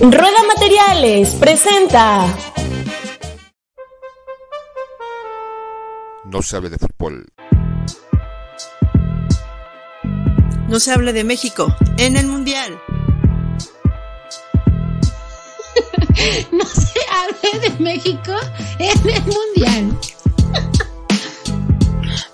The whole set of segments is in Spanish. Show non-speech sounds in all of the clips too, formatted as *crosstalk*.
Rueda Materiales presenta. No se hable de fútbol. No se hable de México en el Mundial. *laughs* no se hable de México en el Mundial. *laughs*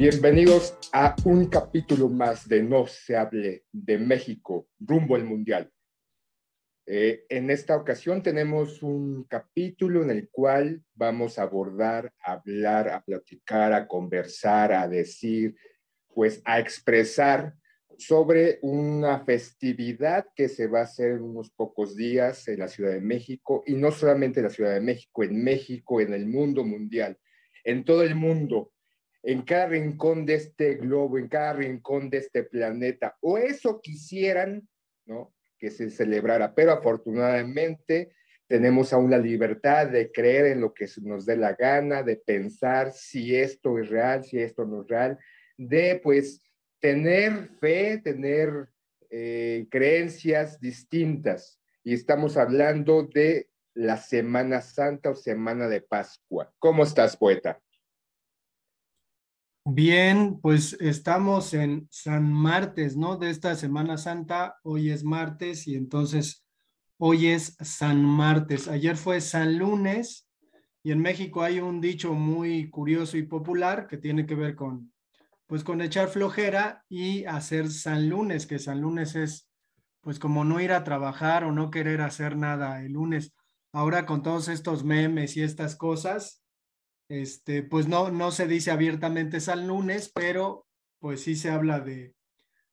Bienvenidos a un capítulo más de No se hable de México rumbo al Mundial. Eh, en esta ocasión tenemos un capítulo en el cual vamos a abordar, a hablar, a platicar, a conversar, a decir, pues a expresar sobre una festividad que se va a hacer en unos pocos días en la Ciudad de México, y no solamente en la Ciudad de México, en México, en el mundo mundial, en todo el mundo, en cada rincón de este globo, en cada rincón de este planeta, o eso quisieran, ¿no? Que se celebrara, pero afortunadamente tenemos aún la libertad de creer en lo que nos dé la gana, de pensar si esto es real, si esto no es real, de pues tener fe, tener eh, creencias distintas. Y estamos hablando de la Semana Santa o Semana de Pascua. ¿Cómo estás, poeta? Bien, pues estamos en San Martes, ¿no? De esta Semana Santa, hoy es martes y entonces hoy es San Martes. Ayer fue San Lunes y en México hay un dicho muy curioso y popular que tiene que ver con, pues con echar flojera y hacer San Lunes, que San Lunes es pues como no ir a trabajar o no querer hacer nada el lunes. Ahora con todos estos memes y estas cosas, este, pues no, no se dice abiertamente San lunes, pero pues sí se habla de,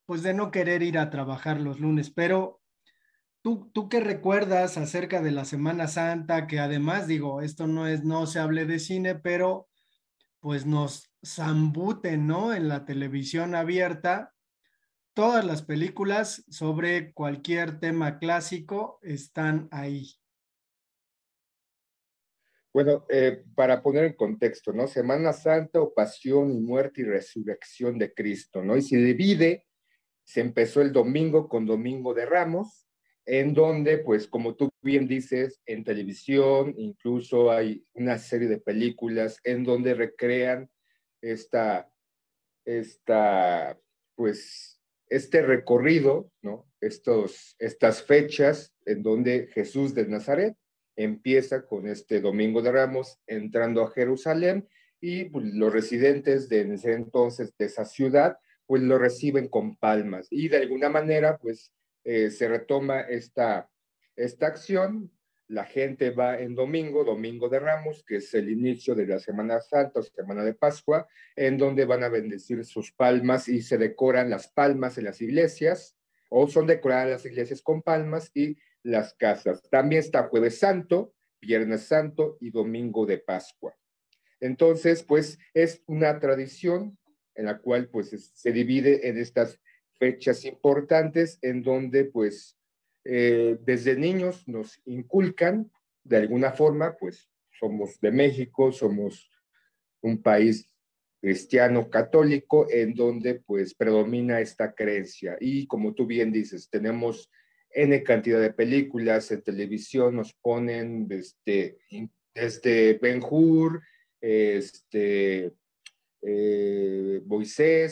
pues de no querer ir a trabajar los lunes, pero ¿tú, tú qué recuerdas acerca de la Semana Santa? Que además digo, esto no es, no se hable de cine, pero pues nos zambuten, ¿no? En la televisión abierta, todas las películas sobre cualquier tema clásico están ahí. Bueno, eh, para poner en contexto, ¿no? Semana Santa o pasión y muerte y resurrección de Cristo, ¿no? Y se divide, se empezó el domingo con Domingo de Ramos, en donde, pues, como tú bien dices, en televisión incluso hay una serie de películas en donde recrean esta, esta, pues, este recorrido, ¿no? Estos, estas fechas en donde Jesús de Nazaret empieza con este Domingo de Ramos entrando a Jerusalén y pues, los residentes de ese entonces de esa ciudad pues lo reciben con palmas y de alguna manera pues eh, se retoma esta, esta acción. La gente va en domingo, domingo de Ramos, que es el inicio de la Semana Santa o Semana de Pascua, en donde van a bendecir sus palmas y se decoran las palmas en las iglesias, o son decoradas las iglesias con palmas y las casas. También está Jueves Santo, Viernes Santo y Domingo de Pascua. Entonces, pues es una tradición en la cual pues se divide en estas fechas importantes en donde pues eh, desde niños nos inculcan de alguna forma, pues somos de México, somos un país cristiano católico en donde pues predomina esta creencia y como tú bien dices, tenemos N cantidad de películas en televisión, nos ponen desde, desde Ben Hur, este, eh,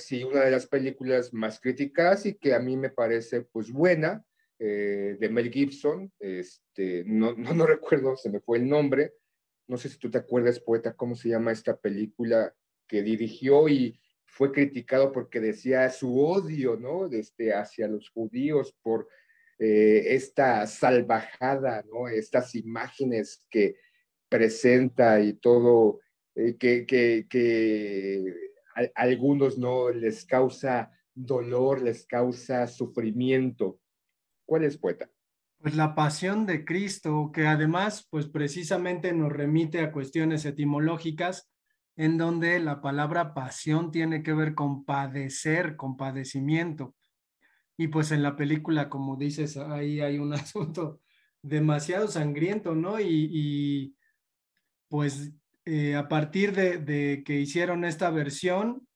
y una de las películas más críticas y que a mí me parece pues buena, eh, de Mel Gibson, este, no, no, no *laughs* recuerdo, se me fue el nombre, no sé si tú te acuerdas, poeta, cómo se llama esta película que dirigió y fue criticado porque decía su odio, ¿no? Desde hacia los judíos por eh, esta salvajada, ¿no? Estas imágenes que, presenta y todo, eh, que, a algunos no les causa dolor, les causa sufrimiento. ¿Cuál es, poeta? Pues la pasión de Cristo, que además, pues precisamente nos remite a cuestiones etimológicas, en donde la palabra pasión tiene que ver con padecer, con padecimiento. Y pues en la película, como dices, ahí hay un *laughs* asunto demasiado sangriento, ¿no? Y, y pues eh, a partir de, de, que hicieron esta versión,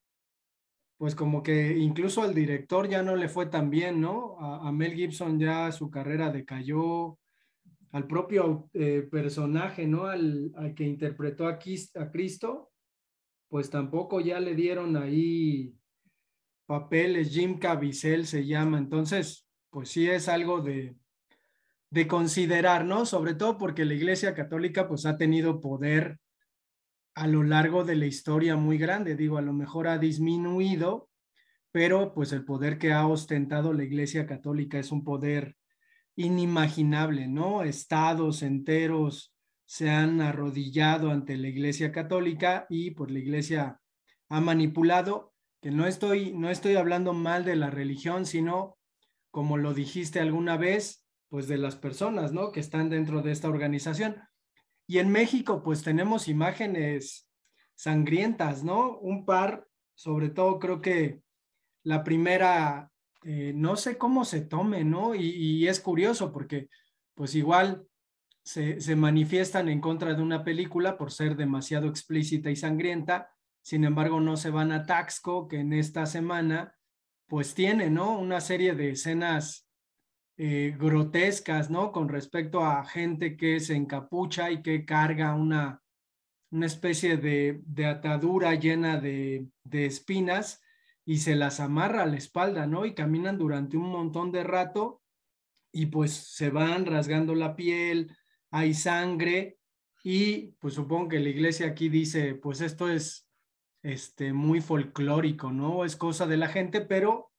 pues como que incluso al director ya no le fue tan bien, ¿no? A, Mel Gibson ya su carrera decayó, al propio eh, personaje, ¿no? Al, al, que interpretó a Cristo, pues tampoco ya le dieron ahí papeles, Jim Caviezel se llama, entonces, pues sí es algo de, de considerar, ¿no? Sobre todo porque la Iglesia Católica pues ha tenido poder a lo largo de la historia muy grande, digo, a lo mejor ha disminuido, pero pues el poder que ha ostentado la Iglesia Católica es un poder inimaginable, ¿no? Estados enteros se han arrodillado ante la Iglesia Católica y pues la Iglesia ha manipulado, que no estoy, no estoy hablando mal de la religión, sino, como lo dijiste alguna vez, pues de las personas, ¿no? Que están dentro de esta organización. Y en México, pues tenemos imágenes sangrientas, ¿no? Un par, sobre todo creo que la primera, eh, no sé cómo se tome, ¿no? Y, y es curioso porque, pues igual se, se, manifiestan en contra de una película por ser demasiado explícita y sangrienta, sin embargo no se van a Taxco, que en esta semana, pues tiene, ¿no? Una serie de escenas eh, grotescas, ¿no? Con respecto a gente que se encapucha y que carga una, una especie de, de atadura llena de, de, espinas y se las amarra a la espalda, ¿no? Y caminan durante un montón de rato y pues se van rasgando la piel, hay sangre y pues supongo que la iglesia aquí dice, pues esto es este, muy folclórico, ¿no? Es cosa de la gente, pero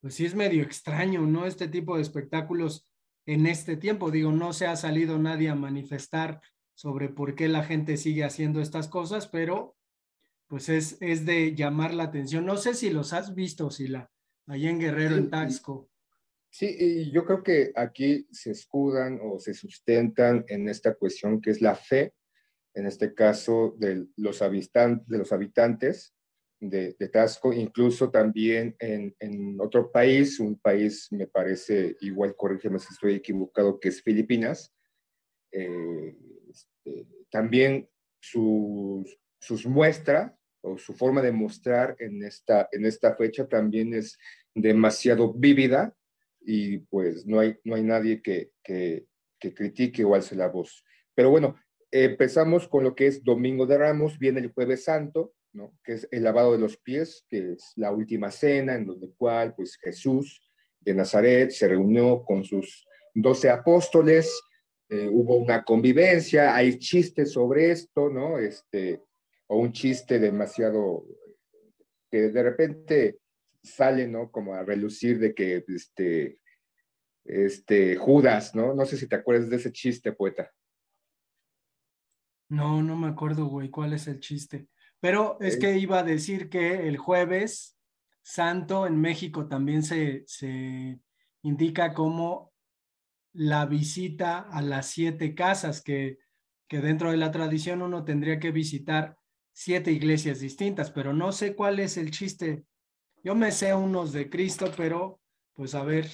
pues sí es medio extraño, ¿no? Este tipo de espectáculos en este tiempo. Digo, no se ha salido nadie a manifestar sobre por qué la gente sigue haciendo estas cosas, pero pues es, es de llamar la atención. No sé si los has visto, Sila, allá en Guerrero, sí, en Taxco. Sí, y yo creo que aquí se escudan o se sustentan en esta cuestión que es la fe, en este caso de los, habitantes, de los habitantes de, de Tasco, incluso también en, en, otro país, un país me parece, igual corrígeme si estoy equivocado, que es Filipinas, eh, este, también sus, sus muestras o su forma de mostrar en esta, en esta fecha también es demasiado vívida y pues no hay, no hay nadie que, que, que critique o alce la voz. Pero bueno, empezamos con lo que es Domingo de Ramos, viene el Jueves Santo, ¿no? que es el lavado de los pies, que es la última cena en donde cual pues Jesús de Nazaret se reunió con sus doce apóstoles, eh, hubo una convivencia, hay chistes sobre esto, ¿no? Este, o un chiste demasiado que de repente sale, ¿no? Como a relucir de que este, este Judas, ¿no? No sé si te acuerdas de ese chiste, poeta. No, no me acuerdo, güey, ¿cuál es el chiste? Pero es que iba a decir que el jueves santo en México también se, se indica como la visita a las siete casas, que, que dentro de la tradición uno tendría que visitar siete iglesias distintas, pero no sé cuál es el chiste. Yo me sé unos de Cristo, pero pues a ver,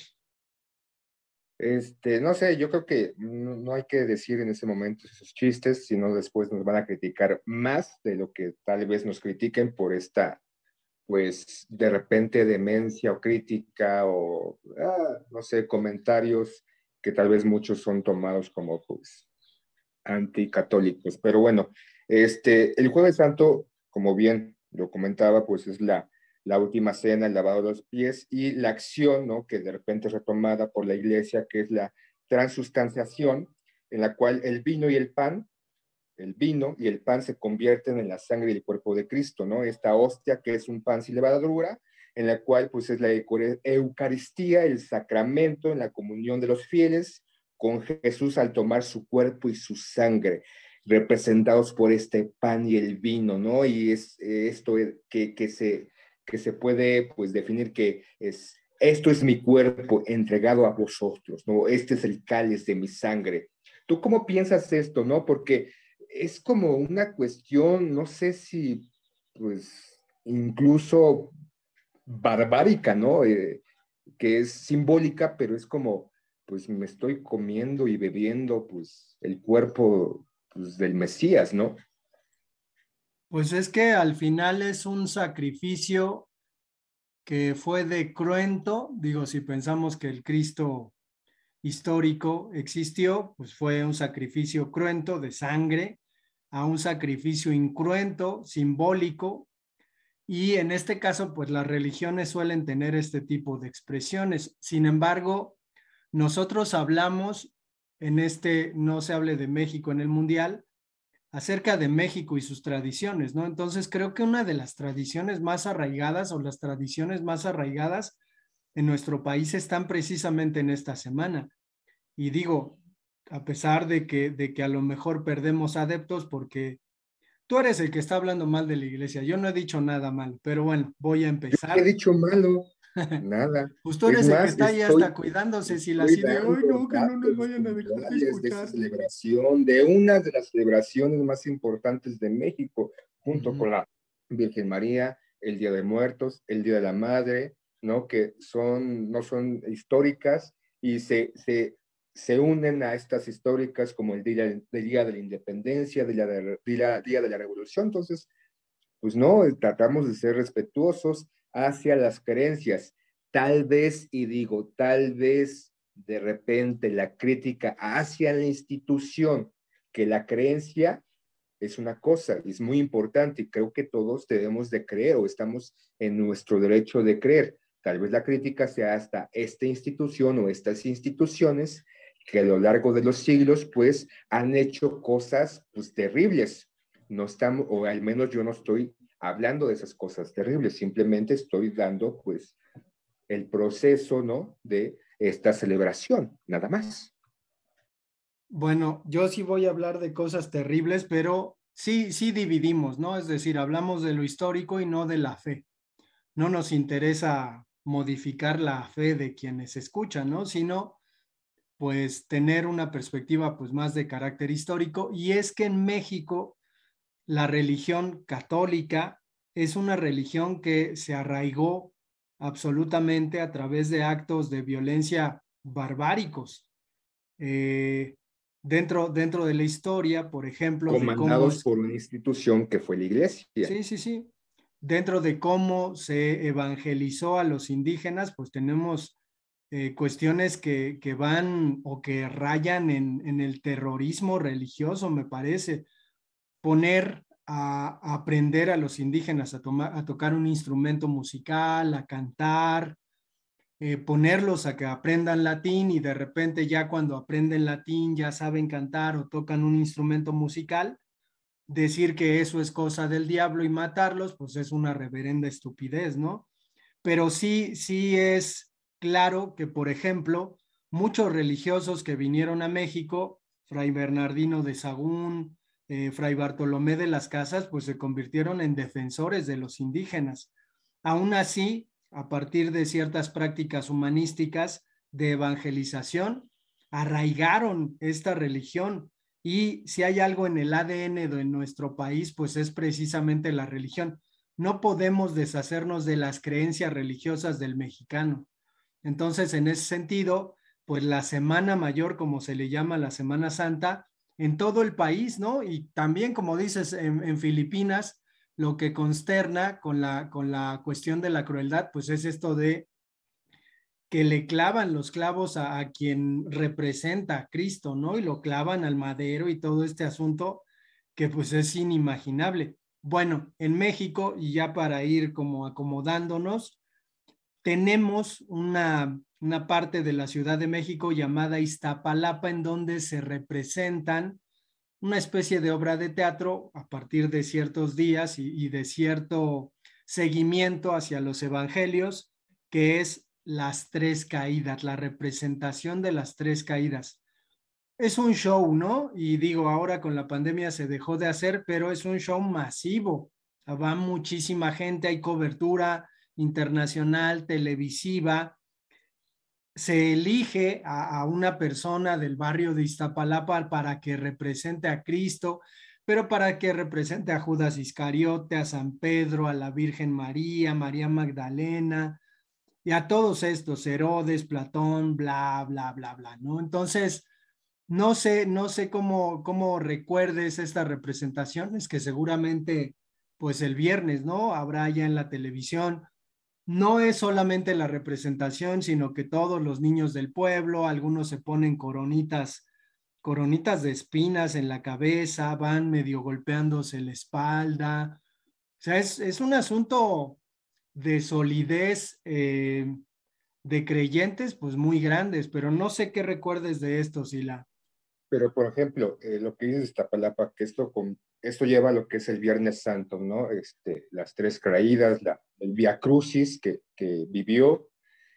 este, no sé, yo creo que no, hay que decir en ese momento esos chistes, sino después nos van a criticar más de lo que tal vez nos critiquen por esta, pues, de repente demencia o crítica o, ah, no sé, comentarios que tal vez muchos son tomados como, pues, anticatólicos. Pero bueno, este, el Jueves Santo, como bien lo comentaba, pues es la la última cena, el lavado de los pies y la acción, ¿no? Que de repente es retomada por la iglesia, que es la transustanciación, en la cual el vino y el pan, el vino y el pan se convierten en la sangre y el cuerpo de Cristo, ¿no? Esta hostia que es un pan sin levadura, en la cual pues es la Eucaristía, el sacramento en la comunión de los fieles con Jesús al tomar su cuerpo y su sangre, representados por este pan y el vino, ¿no? Y es esto que, que, se, que se puede pues definir que es, esto es mi cuerpo entregado a vosotros, ¿no? Este es el cáliz de mi sangre. ¿Tú cómo piensas esto, no? Porque es como una cuestión, no sé si, pues, incluso barbárica, ¿no? Eh, que es simbólica, pero es como, pues me estoy comiendo y bebiendo, pues, el cuerpo pues, del Mesías, ¿no? Pues es que al final es un sacrificio que fue de cruento, digo, si pensamos que el Cristo histórico existió, pues fue un sacrificio cruento de sangre a un sacrificio incruento, simbólico, y en este caso, pues las religiones suelen tener este tipo de expresiones. Sin embargo, nosotros hablamos en este No se hable de México en el Mundial acerca de México y sus tradiciones, ¿no? Entonces creo que una de las tradiciones más arraigadas o las tradiciones más arraigadas en nuestro país están precisamente en esta semana. Y digo, a pesar de que, de que a lo mejor perdemos adeptos porque tú eres el que está hablando mal de la iglesia. Yo no he dicho nada mal, pero bueno, voy a empezar. he dicho malo. Nada. Tú eres el que está ahí hasta cuidándose si la de, hoy no, que no nos vayan a dejar de esa celebración, de una de las celebraciones más importantes de México, junto con la Virgen María, el Día de Muertos, el Día de la Madre, ¿no? Que son, no son históricas y se, se, se unen a estas históricas como el Día, del día de la Independencia, el día de, día de la Revolución. Entonces, pues no, tratamos de ser respetuosos hacia las creencias. Tal vez, y digo, tal vez de repente la crítica hacia la institución, que la creencia es una cosa, es muy importante y creo que todos debemos de creer o estamos en nuestro derecho de creer. Tal vez la crítica sea hasta esta institución o estas instituciones que a lo largo de los siglos pues han hecho cosas pues terribles. No estamos, o al menos yo no estoy hablando de esas cosas terribles, simplemente estoy dando pues el proceso, ¿no? De esta celebración, nada más. Bueno, yo sí voy a hablar de cosas terribles, pero sí, sí dividimos, ¿no? Es decir, hablamos de lo histórico y no de la fe. No nos interesa modificar la fe de quienes escuchan, ¿no? Sino pues tener una perspectiva pues más de carácter histórico y es que en México la religión católica es una religión que se arraigó absolutamente a través de actos de violencia barbáricos. Eh, dentro, dentro de la historia, por ejemplo. Comandados por una institución que fue la iglesia. Sí, sí, sí. Dentro de cómo se evangelizó a los indígenas, pues tenemos eh, cuestiones que, que, van o que rayan en, en el terrorismo religioso, me parece poner a, aprender a los indígenas a, tocar un instrumento musical, a cantar, eh, ponerlos a que aprendan latín y de repente ya cuando aprenden latín ya saben cantar o tocan un instrumento musical, decir que eso es cosa del diablo y matarlos, pues es una reverenda estupidez, ¿no? Pero sí, sí es claro que, por ejemplo, muchos religiosos que vinieron a México, Fray Bernardino de Sagún, eh, Fray Bartolomé de las Casas, pues se convirtieron en defensores de los indígenas. Aún así, a partir de ciertas prácticas humanísticas de evangelización, arraigaron esta religión. Y si hay algo en el ADN de nuestro país, pues es precisamente la religión. No podemos deshacernos de las creencias religiosas del mexicano. Entonces, en ese sentido, pues la Semana Mayor, como se le llama la Semana Santa, en todo el país, ¿no? Y también, como dices, en, Filipinas, lo que consterna con la, con la cuestión de la crueldad, pues es esto de que le clavan los clavos a, quien representa a Cristo, ¿no? Y lo clavan al madero y todo este asunto que pues es inimaginable. Bueno, en México, y ya para ir como acomodándonos, tenemos una una parte de la Ciudad de México llamada Iztapalapa, en donde se representan una especie de obra de teatro a partir de ciertos días y, de cierto seguimiento hacia los evangelios, que es las tres caídas, la representación de las tres caídas. es un show, ¿no? Y digo, ahora con la pandemia se dejó de hacer, pero es un show masivo. va muchísima gente, hay cobertura internacional, televisiva. Se elige a, una persona del barrio de Iztapalapa para que represente a Cristo, pero para que represente a Judas Iscariote, a San Pedro, a la Virgen María, María Magdalena, y a todos estos, Herodes, Platón, bla, bla, bla, bla, ¿no? Entonces, no sé, no sé cómo, cómo recuerdes estas representaciones que seguramente, pues el viernes, ¿no? Habrá ya en la televisión. No es solamente la representación, sino que todos los niños del pueblo, algunos se ponen coronitas, coronitas de espinas en la cabeza, van medio golpeándose la espalda. O sea, es, un asunto de solidez eh, de creyentes, pues muy grandes, pero no sé qué recuerdes de esto, Sila. Pero, por ejemplo, eh, lo que dice Iztapalapa, que esto, con, esto lleva a lo que es el Viernes Santo, ¿no? Este, las tres caídas, la, el Via Crucis que, que vivió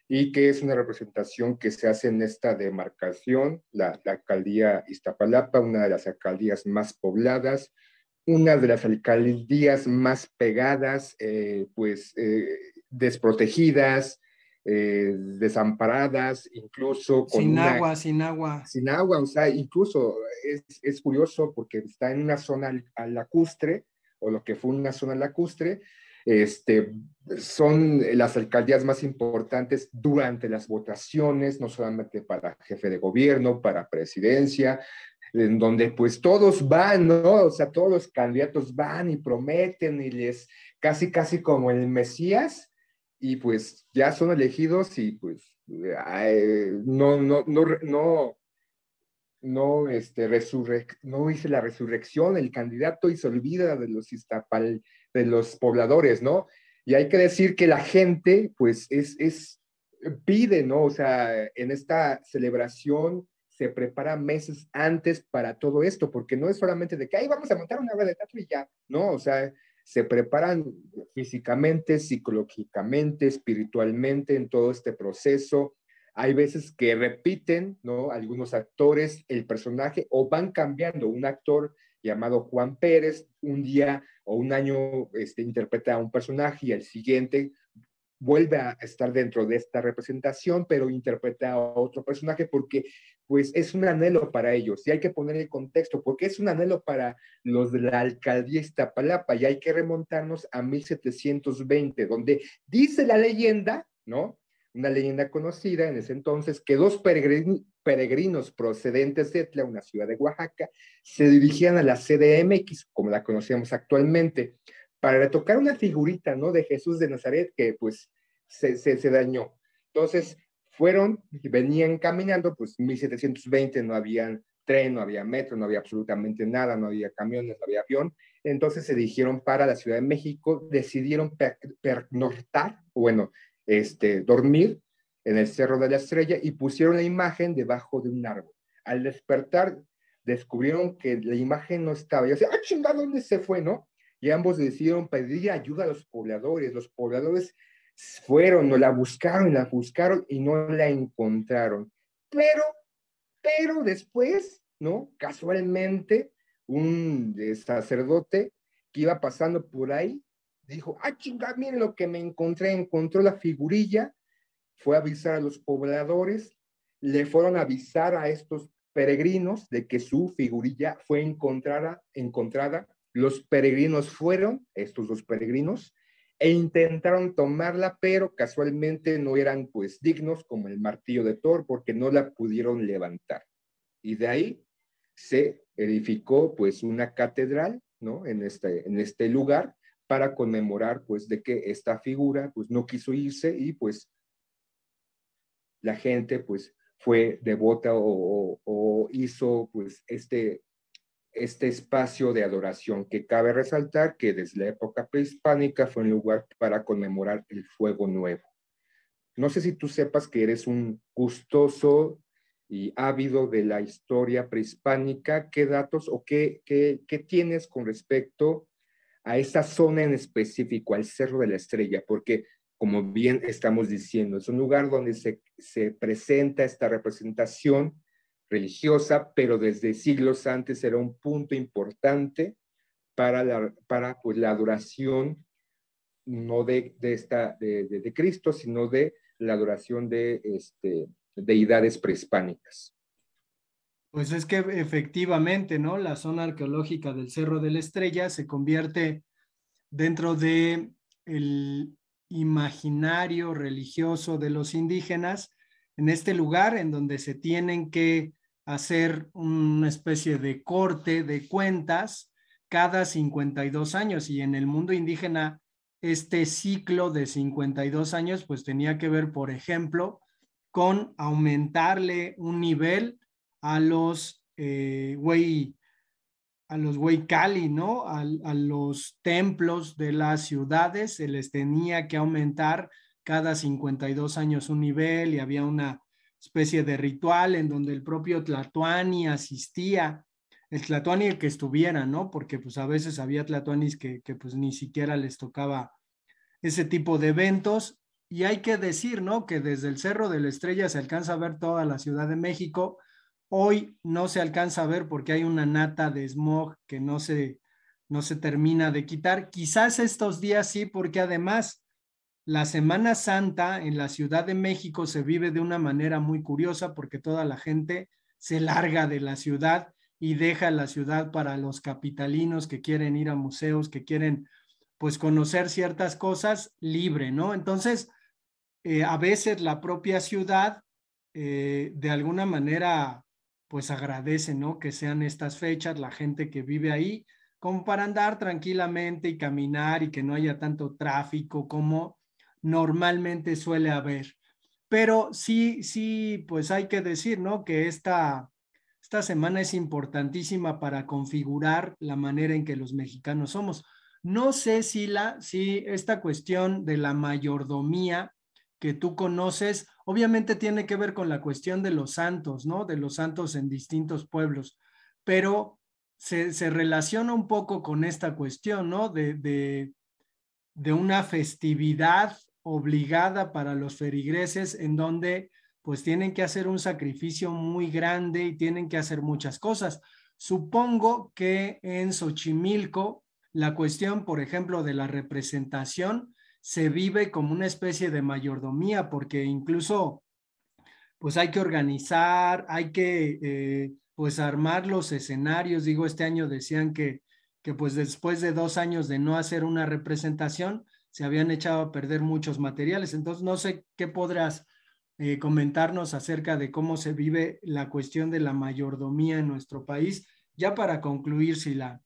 y que es una representación que se hace en esta demarcación, la, alcaldía Iztapalapa, una de las alcaldías más pobladas, una de las alcaldías más pegadas, eh, pues eh, desprotegidas, eh, desamparadas, incluso con sin agua, sin agua. Sin agua, o sea, incluso es, es curioso porque está en una zona lacustre, o lo que fue una zona lacustre, este, son las alcaldías más importantes durante las votaciones, no solamente para jefe de gobierno, para presidencia, en donde pues todos van, ¿no? O sea, todos los candidatos van y prometen y les casi, casi como el Mesías, y pues ya son elegidos y pues no, no, no, no, no, este, no hice la resurrección el candidato y se olvida de los istapal, de los pobladores, ¿no? Y hay que decir que la gente, pues, es, es, pide, ¿no? O sea, en esta celebración se prepara meses antes para todo esto, porque no es solamente de que, ahí vamos a montar una obra de teatro y ya, ¿no? O sea, se preparan físicamente, psicológicamente, espiritualmente en todo este proceso. Hay veces que repiten, ¿no? Algunos actores el personaje o van cambiando. Un actor llamado Juan Pérez, un día o un año este, interpreta a un personaje y el siguiente vuelve a estar dentro de esta representación, pero interpreta a otro personaje porque pues es un anhelo para ellos. Y hay que poner el contexto porque es un anhelo para los de la alcaldía Iztapalapa. Y hay que remontarnos a 1720, donde dice la leyenda, ¿no? Una leyenda conocida en ese entonces que dos peregrinos procedentes de Etla, una ciudad de Oaxaca, se dirigían a la CDMX, como la conocemos actualmente, para retocar una figurita, ¿no? De Jesús de Nazaret que pues se, se, dañó. Entonces, fueron y venían caminando, pues 1720 no había tren, no había metro, no había absolutamente nada, no había camiones, no había avión. Entonces se dirigieron para la Ciudad de México, decidieron pernoctar, bueno, este, dormir en el Cerro de la Estrella y pusieron la imagen debajo de un árbol. Al despertar, descubrieron que la imagen no estaba. Y decía, ah, chingada, ¿dónde se fue, no? Y ambos decidieron pedir ayuda a los pobladores. Los pobladores fueron, no la buscaron, la buscaron y no la encontraron. Pero, pero después, ¿no? Casualmente, un sacerdote que iba pasando por ahí, dijo, ah, chinga, miren lo que me encontré, encontró la figurilla, fue a avisar a los pobladores, le fueron a avisar a estos peregrinos de que su figurilla fue encontrada, encontrada. Los peregrinos fueron, estos dos peregrinos, e intentaron tomarla, pero casualmente no eran pues dignos como el martillo de Thor porque no la pudieron levantar. Y de ahí se edificó pues una catedral, ¿no? En este, en este lugar para conmemorar pues de que esta figura pues no quiso irse y pues la gente pues fue devota o, o hizo pues este este espacio de adoración que cabe resaltar que desde la época prehispánica fue un lugar para conmemorar el fuego nuevo. No sé si tú sepas que eres un gustoso y ávido de la historia prehispánica, ¿qué datos o qué, qué, tienes con respecto a esa zona en específico, al Cerro de la Estrella? Porque, como bien estamos diciendo, es un lugar donde se, se presenta esta representación religiosa, pero desde siglos antes era un punto importante para la, para, pues, la adoración no de, de esta, de, de, Cristo, sino de la adoración de este, deidades prehispánicas. Pues es que efectivamente, ¿no? La zona arqueológica del Cerro de la Estrella se convierte dentro de imaginario religioso de los indígenas en este lugar en donde se tienen que hacer una especie de corte de cuentas cada 52 años y en el mundo indígena este ciclo de 52 años pues tenía que ver, por ejemplo, con aumentarle un nivel a los eh, a los güey Cali, ¿no? A, a, los templos de las ciudades se les tenía que aumentar cada 52 años un nivel y había una especie de ritual en donde el propio Tlatuani asistía, el Tlatuani el que estuviera, ¿no? Porque pues a veces había Tlatuanis que, que pues ni siquiera les tocaba ese tipo de eventos. Y hay que decir, ¿no? Que desde el Cerro de la Estrella se alcanza a ver toda la Ciudad de México. Hoy no se alcanza a ver porque hay una nata de smog que no se, no se termina de quitar. Quizás estos días sí, porque además la Semana Santa en la Ciudad de México se vive de una manera muy curiosa porque toda la gente se larga de la ciudad y deja la ciudad para los capitalinos que quieren ir a museos, que quieren pues conocer ciertas cosas libre, ¿no? Entonces, eh, a veces la propia ciudad eh, de alguna manera pues agradece, ¿no? Que sean estas fechas, la gente que vive ahí, como para andar tranquilamente y caminar y que no haya tanto tráfico como normalmente suele haber. Pero sí, sí, pues hay que decir, ¿no? Que esta, esta semana es importantísima para configurar la manera en que los mexicanos somos. No sé si, la, si esta cuestión de la mayordomía que tú conoces, obviamente tiene que ver con la cuestión de los santos, ¿no? De los santos en distintos pueblos, pero se, se relaciona un poco con esta cuestión, ¿no? De, de, de una festividad obligada para los ferigreses en donde pues tienen que hacer un sacrificio muy grande y tienen que hacer muchas cosas. Supongo que en Xochimilco la cuestión, por ejemplo, de la representación se vive como una especie de mayordomía porque incluso pues hay que organizar, hay que eh, pues armar los escenarios. Digo, este año decían que, que pues después de dos años de no hacer una representación, se habían echado a perder muchos materiales. Entonces, no sé qué podrás eh, comentarnos acerca de cómo se vive la cuestión de la mayordomía en nuestro país, ya para concluir, Sila.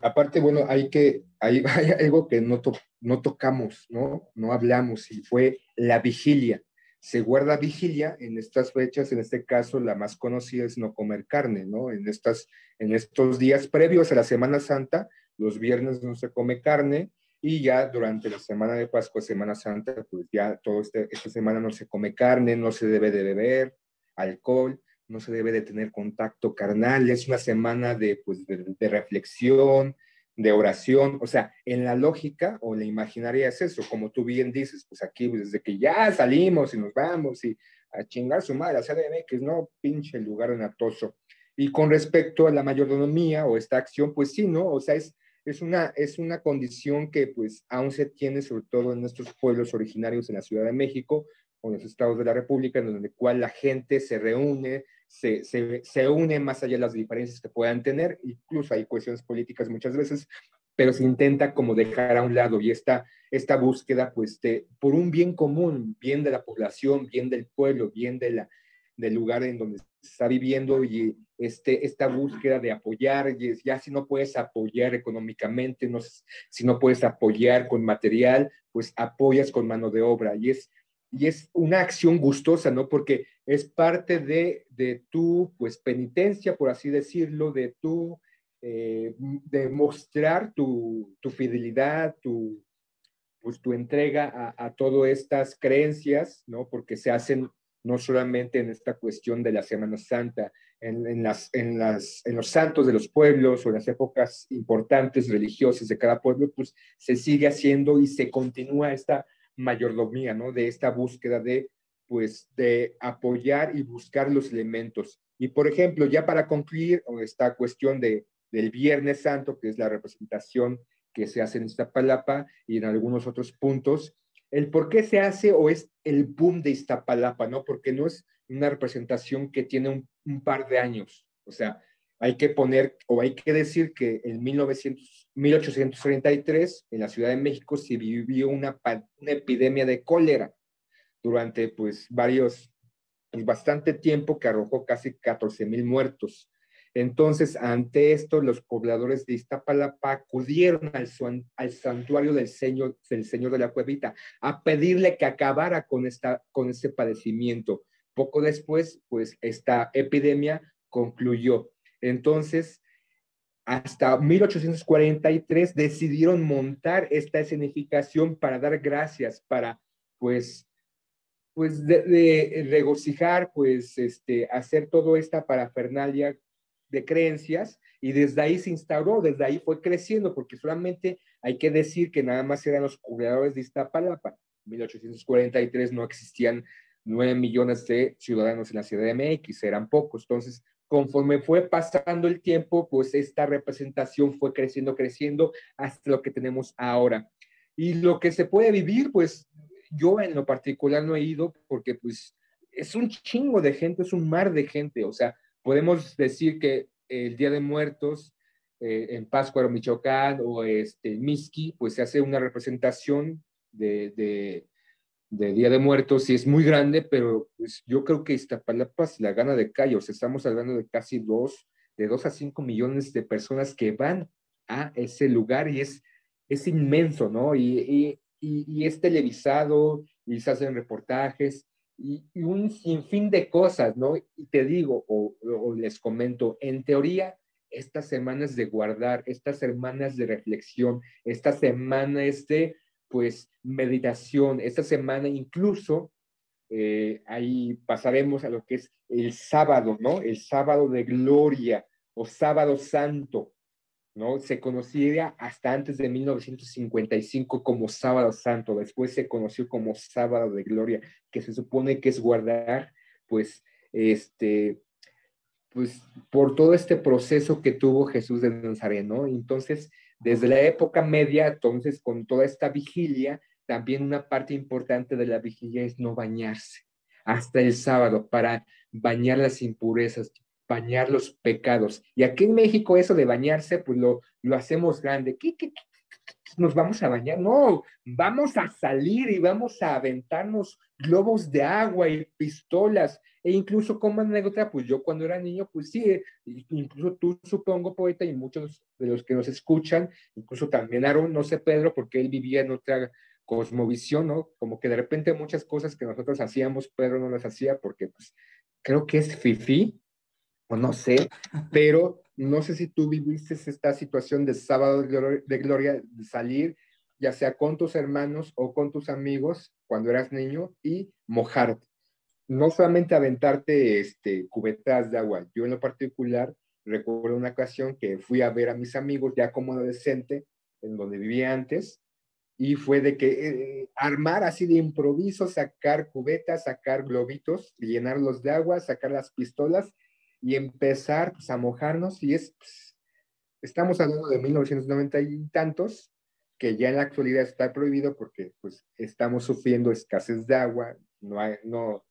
Aparte, bueno, hay que, hay, *laughs* hay algo que no, to, no tocamos, ¿no? No hablamos, y fue la vigilia. Se guarda vigilia en estas fechas, en este caso la más conocida es no comer carne, ¿no? En, estas, en estos días previos a la Semana Santa, los viernes no se come carne, y ya durante la semana de Pascua, Semana Santa, pues ya toda este, esta semana no se come carne, no se debe de beber alcohol, no se debe de tener contacto carnal, es una semana de, pues, de, de reflexión, de oración, o sea, en la lógica o la imaginaria es eso, como tú bien dices, pues aquí pues, desde que ya salimos y nos vamos y a chingar su madre, a CDMX, no, pinche lugar enatoso. Y con respecto a la mayordomía o esta acción, pues sí, ¿no? O sea, es es una, es una condición que pues aún se tiene sobre todo en nuestros pueblos originarios en la Ciudad de México o en los estados de la República, en donde cual la gente se reúne, se, se, se une más allá de las diferencias que puedan tener, incluso hay cuestiones políticas muchas veces, pero se intenta como dejar a un lado y esta, esta búsqueda pues por un bien común, bien de la población, bien del pueblo, bien de la, del lugar en donde está viviendo y este, esta búsqueda de apoyar, ya si no puedes apoyar económicamente, no, si no puedes apoyar con material, pues apoyas con mano de obra y es, y es una acción gustosa, ¿no? Porque es parte de, de tu, pues, penitencia, por así decirlo, de tu, eh, de mostrar tu, tu fidelidad, tu, pues, tu entrega a, a todas estas creencias, ¿no? Porque se hacen no solamente en esta cuestión de la Semana Santa, en, las, en, las, en los santos de los pueblos o en las épocas importantes religiosas de cada pueblo, pues se sigue haciendo y se continúa esta mayordomía, ¿no? De esta búsqueda de pues de apoyar y buscar los elementos. Y por ejemplo, ya para concluir esta cuestión de, del Viernes Santo, que es la representación que se hace en Iztapalapa y en algunos otros puntos, el por qué se hace o es el boom de Iztapalapa, ¿no? Porque no es una representación que tiene un, par de años. O sea, hay que poner o hay que decir que en 1900, 1833 en la Ciudad de México se vivió una, una epidemia de cólera durante pues varios, pues, bastante tiempo que arrojó casi 14 mil muertos. Entonces, ante esto, los pobladores de Iztapalapa acudieron al, al santuario del señor, del señor de la Cuevita a pedirle que acabara con, esta, con este padecimiento. Poco después, pues esta epidemia concluyó. Entonces, hasta 1843 decidieron montar esta escenificación para dar gracias, para pues pues de, regocijar, pues este, hacer toda esta parafernalia de creencias y desde ahí se instauró, desde ahí fue creciendo, porque solamente hay que decir que nada más eran los pobladores de Iztapalapa. En 1843 no existían nueve millones de ciudadanos en la Ciudad de MX, eran pocos. Entonces, conforme fue pasando el tiempo, pues esta representación fue creciendo, creciendo hasta lo que tenemos ahora. Y lo que se puede vivir, pues yo en lo particular no he ido porque pues es un chingo de gente, es un mar de gente. O sea, podemos decir que el Día de Muertos eh, en Pátzcuaro, Michoacán o este, Miski, pues se hace una representación de, de, de, Día de Muertos y es muy grande, pero pues, yo creo que Iztapalapa se la gana de calle. O sea, estamos hablando de casi dos, de dos a cinco millones de personas que van a ese lugar y es, es inmenso, ¿no? Y, y y, es televisado y se hacen reportajes y, un sinfín de cosas, ¿no? Y te digo, o, les comento, en teoría, estas semanas de guardar, estas semanas de reflexión, esta semana es de, pues, meditación, esta semana incluso, eh, ahí pasaremos a lo que es el sábado, ¿no? El sábado de gloria o sábado santo, ¿no? Se conocía hasta antes de 1955 como Sábado Santo, después se conoció como Sábado de Gloria, que se supone que es guardar, pues, este, pues, por todo este proceso que tuvo Jesús de Nazaret, ¿no? Entonces, desde la época media, entonces, con toda esta vigilia, también una parte importante de la vigilia es no bañarse hasta el sábado para bañar las impurezas, bañar los pecados. Y aquí en México eso de bañarse, pues lo, lo hacemos grande. ¿Qué, qué, nos vamos a bañar? No, vamos a salir y vamos a aventarnos globos de agua y pistolas. E incluso como anécdota, pues yo cuando era niño, pues sí, incluso tú supongo, poeta, y muchos de los que nos escuchan, incluso también Aaron, no sé Pedro, porque él vivía en otra cosmovisión, ¿no? Como que de repente muchas cosas que nosotros hacíamos, Pedro no las hacía porque pues creo que es fifi, no sé, pero no sé si tú viviste esta situación de sábado de gloria, de salir, ya sea con tus hermanos o con tus amigos cuando eras niño y mojarte. No solamente aventarte este, cubetas de agua. Yo en lo particular recuerdo una ocasión que fui a ver a mis amigos ya como adolescente, en donde vivía antes, y fue de que eh, armar así de improviso, sacar cubetas, sacar globitos, llenarlos de agua, sacar las pistolas y empezar pues, a mojarnos y es, pues, estamos hablando de 1990 y tantos, que ya en la actualidad está prohibido porque pues estamos sufriendo escasez de agua, no hay, no,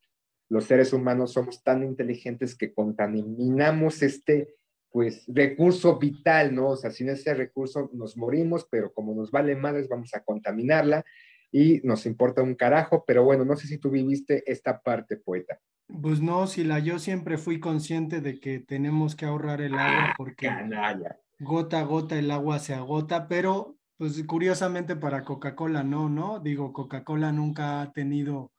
los seres humanos somos tan inteligentes que contaminamos este pues recurso vital, ¿no? O sea, sin ese recurso nos morimos, pero como nos vale madres vamos a contaminarla y nos importa un carajo, pero bueno, no sé si tú viviste esta parte, poeta. Pues no, Sila, yo siempre fui consciente de que tenemos que ahorrar el agua ah, porque gota a gota el agua se agota, pero pues curiosamente para Coca-Cola no, ¿no? Digo, Coca-Cola nunca ha tenido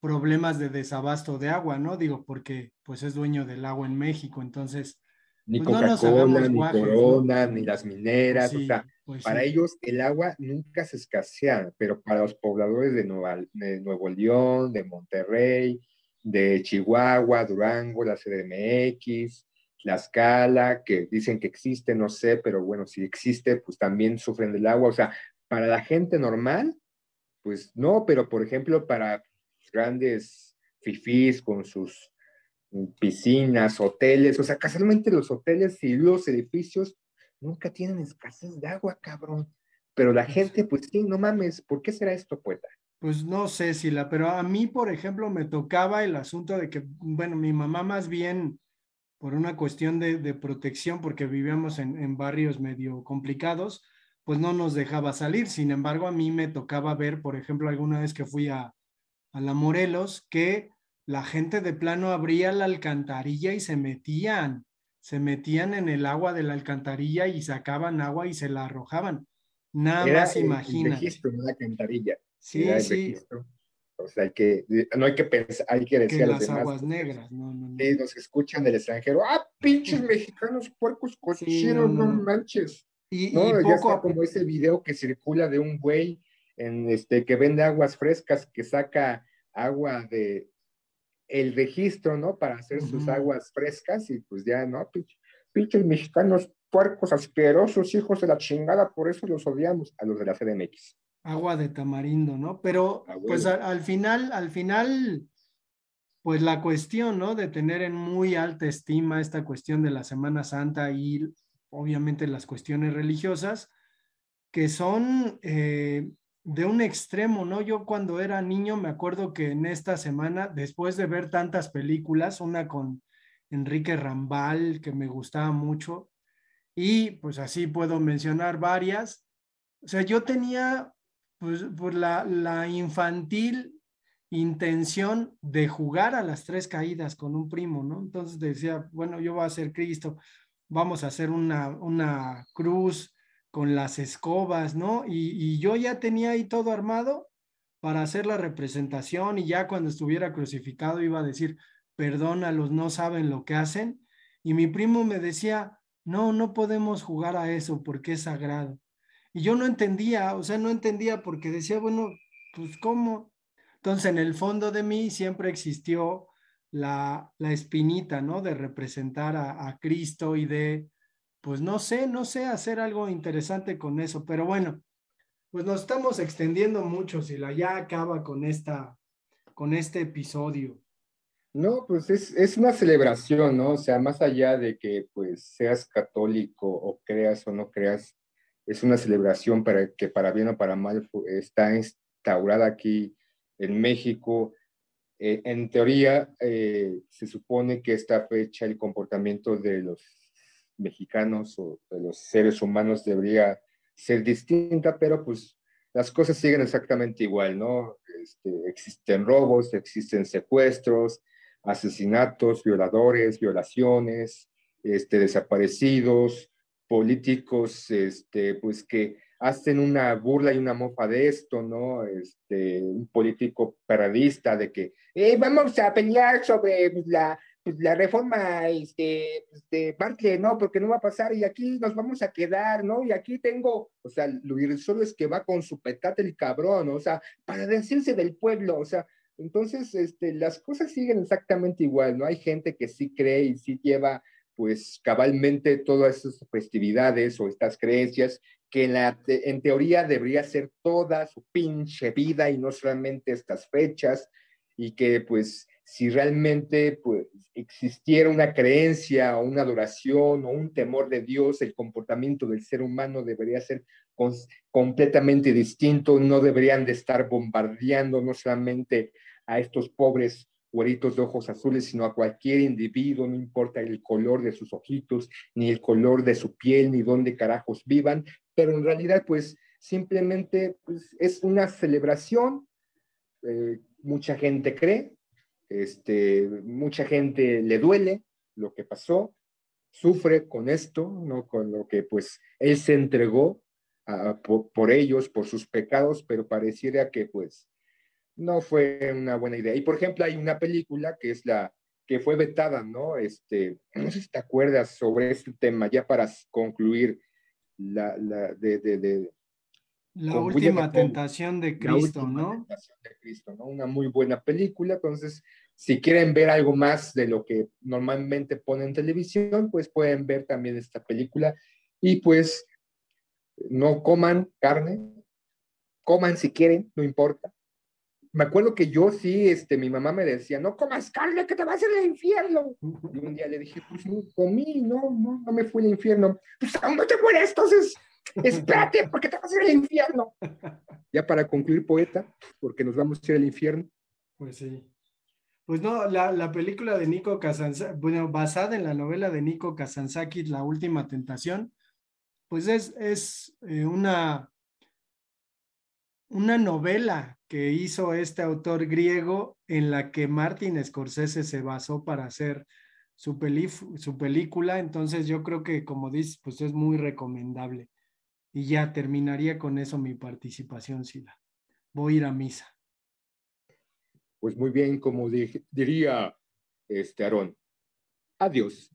problemas de desabasto de agua, ¿no? Digo, porque pues es dueño del agua en México, entonces... Ni pues, Coca-Cola, ni Corona, ni las mineras, o sea, pues para ellos el agua nunca se escasea, pero para los pobladores de, de Nuevo León, de Monterrey, de Chihuahua, Durango, la CDMX, Tlaxcala, que dicen que existe, no sé, pero bueno, si existe, pues también sufren del agua. O sea, para la gente normal, pues no, pero por ejemplo, para grandes fifís, con sus piscinas, hoteles, o sea, casualmente los hoteles y los edificios nunca tienen escasez de agua, cabrón. Pero la gente, pues sí, no mames, ¿por qué será esto, poeta? Pues no sé, Sila, pero a mí, por ejemplo, me tocaba el asunto de que, bueno, mi mamá más bien por una cuestión de, de protección, porque vivíamos en, en, barrios medio complicados, pues no nos dejaba salir. Sin embargo, a mí me tocaba ver, por ejemplo, alguna vez que fui a, a la Morelos, que la gente de plano abría la alcantarilla y se metían, se metían en el agua de la alcantarilla y sacaban agua y se la arrojaban. Nada más imagina. Registro, no la alcantarilla. Sí, sí. O sea, hay que, no hay que pensar, hay que decir que a los las demás. aguas negras, no, no, no. Sí, nos escuchan del extranjero. ¡Ah, pinches *laughs* mexicanos puercos cochinos, no, no, no. manches! Y, No, y ya poco está a como ese video que circula de un güey en este, que vende aguas frescas, que saca agua de el registro, ¿no? Para hacer sus aguas frescas y pues ya, ¿no? Pinche- Pinches mexicanos puercos asquerosos, hijos de la chingada, por eso los odiamos a los de la CDMX. agua de tamarindo, ¿no? Pero pues a- al final, al final, pues la cuestión, ¿no? De tener en muy alta estima esta cuestión de la Semana Santa y obviamente las cuestiones religiosas, que son eh, de un extremo, ¿no? Yo cuando era niño me acuerdo que en esta semana, después de ver tantas películas, una con Enrique Rambal, que me gustaba mucho, y pues así puedo mencionar varias, o sea, yo tenía pues, pues la, la infantil intención de jugar a las tres caídas con un primo, ¿no? Entonces decía, bueno, yo voy a ser Cristo, vamos a hacer una, una cruz con las escobas, ¿no? Y, yo ya tenía ahí todo armado para hacer la representación y ya cuando estuviera crucificado iba a decir, perdónalos, no saben lo que hacen. Y mi primo me decía, no, no podemos jugar a eso porque es sagrado. Y yo no entendía, o sea, no entendía porque decía, bueno, pues ¿cómo? Entonces, en el fondo de mí siempre existió la, la espinita, ¿no? De representar a, a Cristo y de, pues no sé, no sé, hacer algo interesante con eso. Pero bueno, pues nos estamos extendiendo mucho, si la ya acaba con esta, con este episodio. No, pues es, es una celebración, ¿no? O sea, más allá de que pues seas católico o creas o no creas, es una celebración para que para bien o para mal está instaurada aquí en México. Eh, en teoría, eh, se supone que esta fecha, el comportamiento de los mexicanos o de los seres humanos debería ser distinta, pero pues las cosas siguen exactamente igual, ¿no? Este, existen robos, existen secuestros, asesinatos, violadores, violaciones, este, desaparecidos, políticos, este, pues que hacen una burla y una mofa de esto, ¿no? Este, un político paradista de que "Eh, vamos a pelear sobre la, pues, la reforma este, pues, de Bartlett, ¿no? Porque no va a pasar y aquí nos vamos a quedar, ¿no? Y aquí tengo, o sea, lo irrisorio es que va con su petate el cabrón, o sea, para decirse del pueblo, o sea, entonces, este, las cosas siguen exactamente igual, ¿no? Hay gente que sí cree y sí lleva, pues, cabalmente todas esas festividades o estas creencias que la, en teoría debería ser toda su pinche vida y no solamente estas fechas, y que, pues, si realmente, pues, existiera una creencia o una adoración o un temor de Dios, el comportamiento del ser humano debería ser completamente distinto, no deberían de estar bombardeando no solamente a estos pobres güeritos de ojos azules, sino a cualquier individuo, no importa el color de sus ojitos, ni el color de su piel, ni dónde carajos vivan, pero en realidad, pues, simplemente pues, es una celebración, eh, mucha gente cree, este, mucha gente le duele lo que pasó, sufre con esto, ¿no? Con lo que pues él se entregó por, por ellos, por sus pecados, pero pareciera que pues no fue una buena idea. Y por ejemplo, hay una película que es la que fue vetada, ¿no? Este, *clears throat* no sé si te acuerdas sobre este tema, ya para última la, la de La última tentación de La Cristo, última ¿no? tentación de Cristo, ¿no? Una muy buena película, entonces si quieren ver algo más de lo que normalmente ponen en televisión, pues pueden ver también esta película y pues no coman carne, coman si quieren, no importa, me acuerdo que yo sí, este, mi mamá me decía, no comas carne, que te vas a ir al infierno. Y un día le dije, pues no comí, no, no, no me fui al infierno. Pues aún no te mueres, entonces espérate, porque te vas a ir al infierno. *laughs* Ya para concluir, poeta, porque nos vamos a ir al infierno. Pues sí. Pues no, la, la película de Nico Kazantzakis, bueno, basada en la novela de Nico Kazantzakis, La Última Tentación, pues es, es eh, una, una novela que hizo este autor griego en la que Martin Scorsese se basó para hacer su, peli, su película. Entonces yo creo que, como dices, pues es muy recomendable. Y ya terminaría con eso mi participación, Sila. Voy a ir a misa. Pues muy bien, como diría este Aarón. Adiós.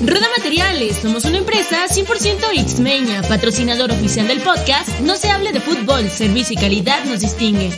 Rueda Materiales, somos una empresa 100% Xmeña, patrocinador oficial del podcast No se hable de fútbol, servicio y calidad nos distingue.